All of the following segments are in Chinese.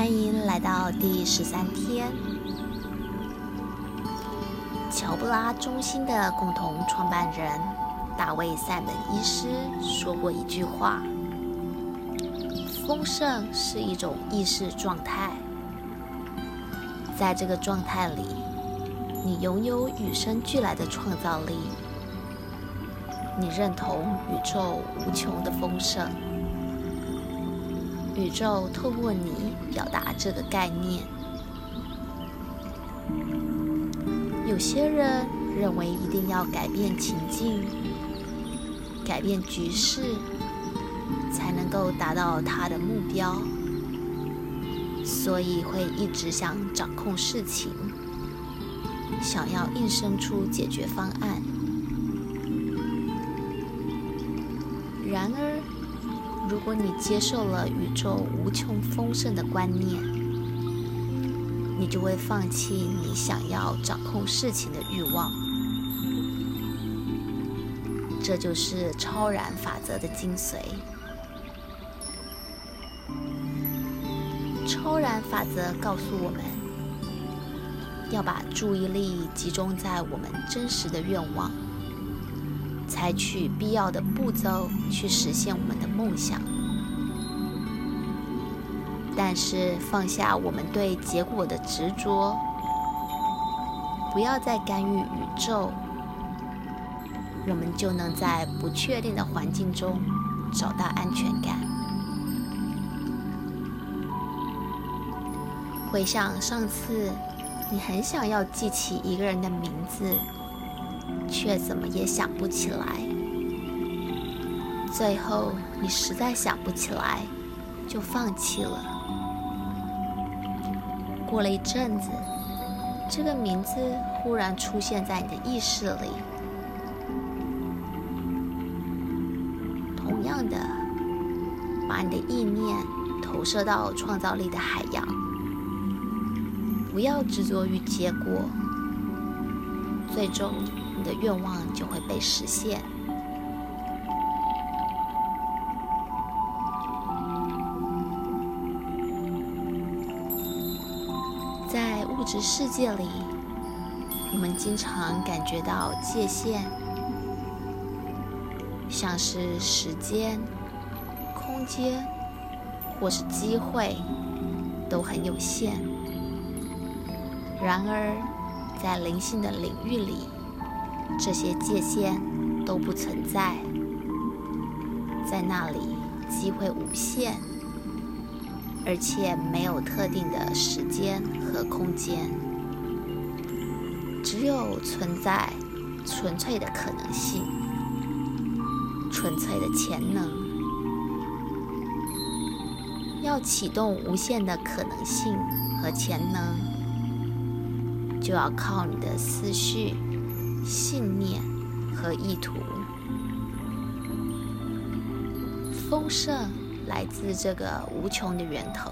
欢迎来到第十三天。乔布拉中心的共同创办人大卫·赛门医师说过一句话：“丰盛是一种意识状态，在这个状态里，你拥有与生俱来的创造力。你认同宇宙无穷的丰盛。”宇宙透过你表达这个概念。有些人认为一定要改变情境、改变局势，才能够达到他的目标，所以会一直想掌控事情，想要硬生出解决方案。如果你接受了宇宙无穷丰盛的观念，你就会放弃你想要掌控事情的欲望。这就是超然法则的精髓。超然法则告诉我们，要把注意力集中在我们真实的愿望。采取必要的步骤去实现我们的梦想，但是放下我们对结果的执着，不要再干预宇宙，我们就能在不确定的环境中找到安全感。回想上次，你很想要记起一个人的名字。却怎么也想不起来，最后你实在想不起来，就放弃了。过了一阵子，这个名字忽然出现在你的意识里。同样的，把你的意念投射到创造力的海洋，不要执着于结果，最终。你的愿望就会被实现。在物质世界里，我们经常感觉到界限，像是时间、空间或是机会，都很有限。然而，在灵性的领域里，这些界限都不存在，在那里机会无限，而且没有特定的时间和空间，只有存在纯粹的可能性，纯粹的潜能。要启动无限的可能性和潜能，就要靠你的思绪。信念和意图，丰盛来自这个无穷的源头，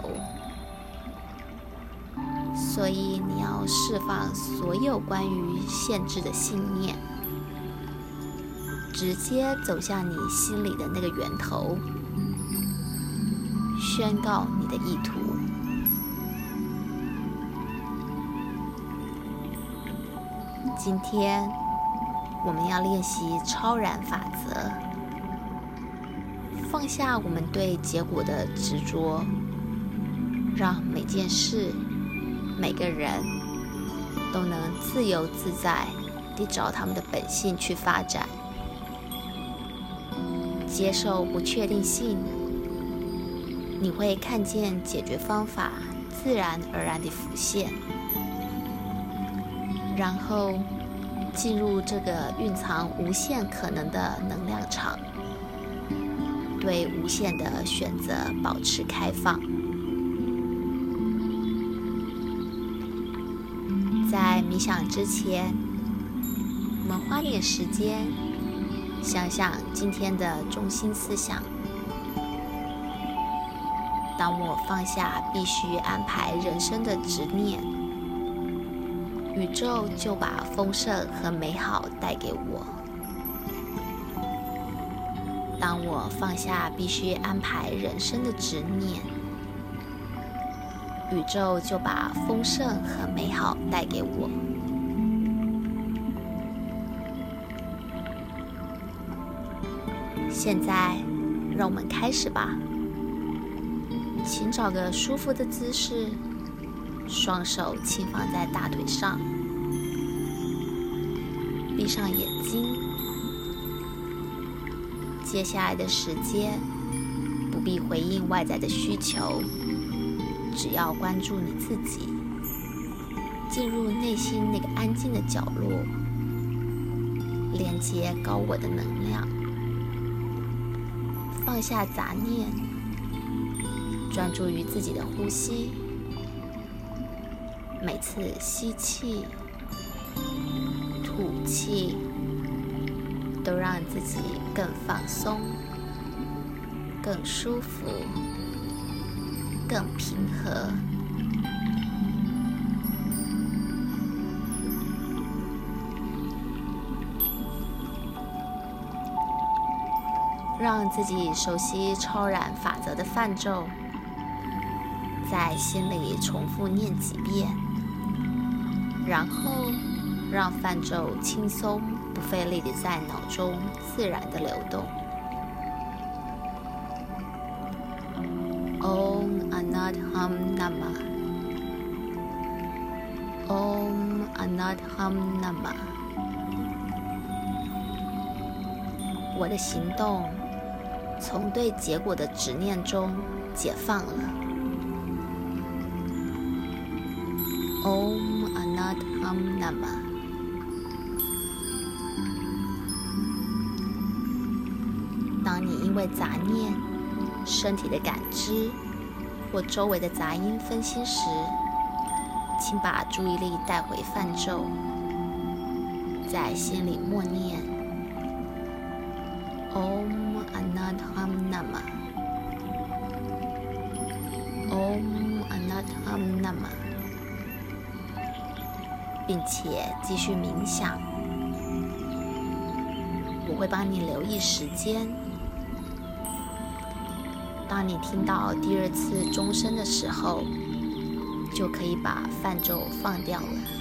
所以你要释放所有关于限制的信念，直接走向你心里的那个源头，宣告你的意图。今天我们要练习超然法则，放下我们对结果的执着，让每件事、每个人都能自由自在地找他们的本性去发展，接受不确定性，你会看见解决方法自然而然地浮现。然后进入这个蕴藏无限可能的能量场，对无限的选择保持开放。在冥想之前，我们花点时间想想今天的中心思想。当我放下必须安排人生的执念。宇宙就把丰盛和美好带给我。当我放下必须安排人生的执念，宇宙就把丰盛和美好带给我。现在，让我们开始吧。请找个舒服的姿势，双手轻放在大腿上，闭上眼睛。接下来的时间，不必回应外在的需求，只要关注你自己，进入内心那个安静的角落，连接高我的能量。放下杂念，专注于自己的呼吸。每次吸气、吐气，都让自己更放松、更舒服、更平和。让自己熟悉超然法则的范咒，在心里重复念几遍，然后让范咒轻松不费力地在脑中自然地流动。Om Anat Ham Namah。Om Anat Ham Namah。我的行动。从对结果的执念中解放了。Om Anat Ham Namah。为杂念、身体的感知或周围的杂音分心时，请把注意力带回泛咒，在心里默念。Om。a n a t a m Nama。Om a n a t a m Nama。并且继续冥想。我会帮你留意时间。当你听到第二次钟声的时候，就可以把泛舟放掉了。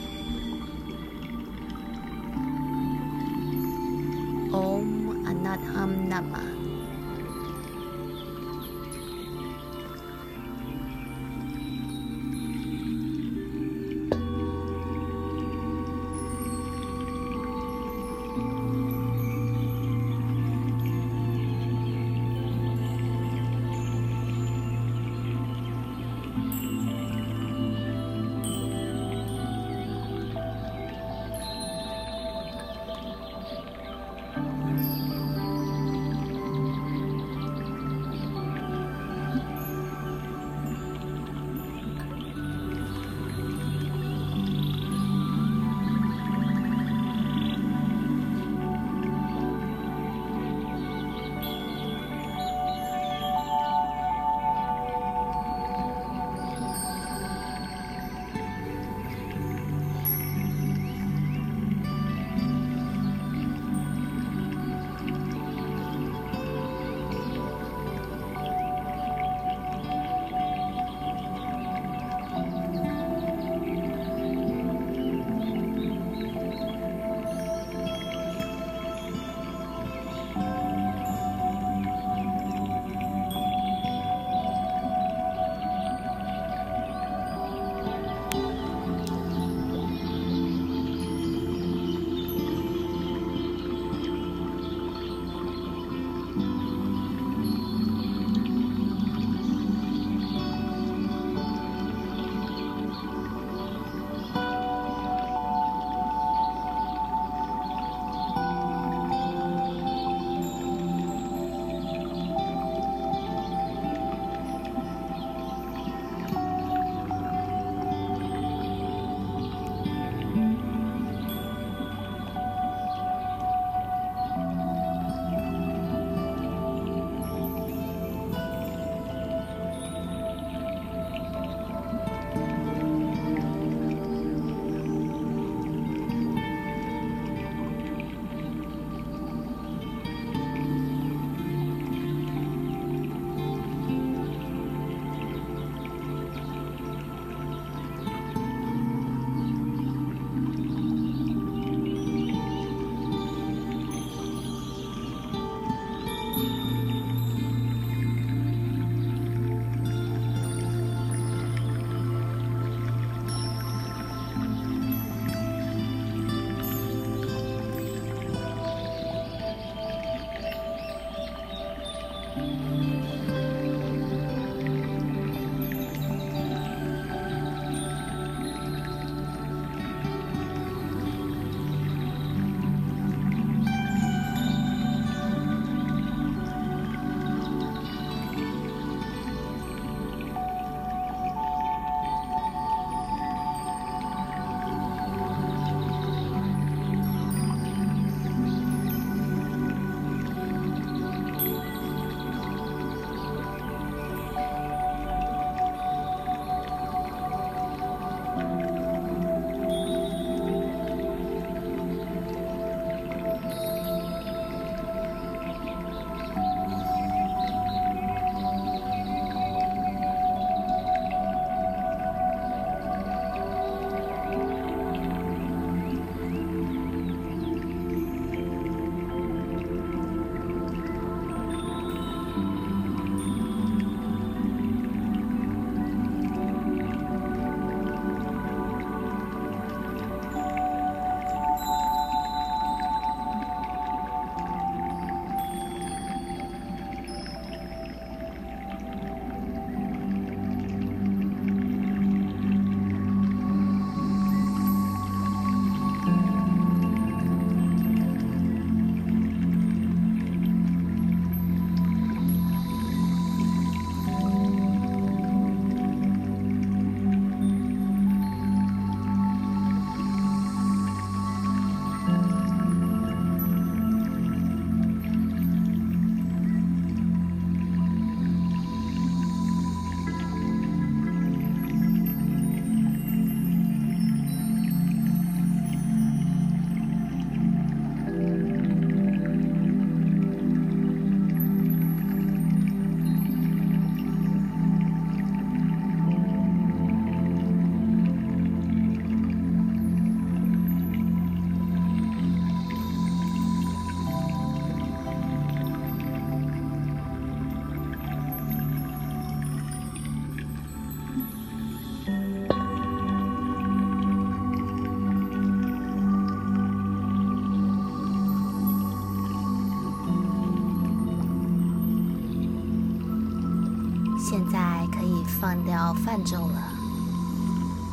放掉泛舟了，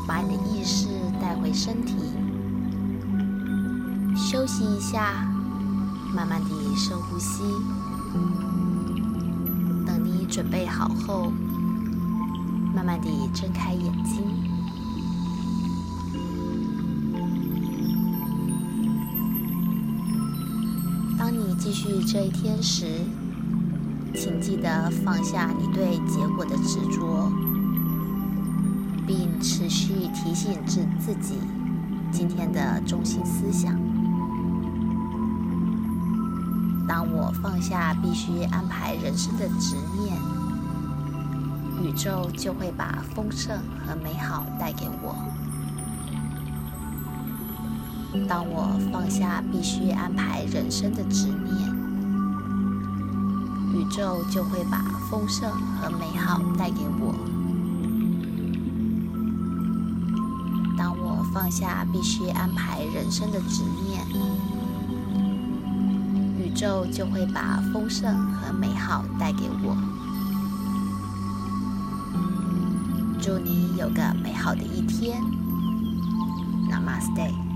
把你的意识带回身体，休息一下，慢慢地深呼吸。等你准备好后，慢慢地睁开眼睛。当你继续这一天时，请记得放下你对结果的执着，并持续提醒自自己今天的中心思想。当我放下必须安排人生的执念，宇宙就会把丰盛和美好带给我。当我放下必须安排人生的执念，宇宙就会把丰盛和美好带给我。放下必须安排人生的执念，宇宙就会把丰盛和美好带给我。祝你有个美好的一天。Namaste。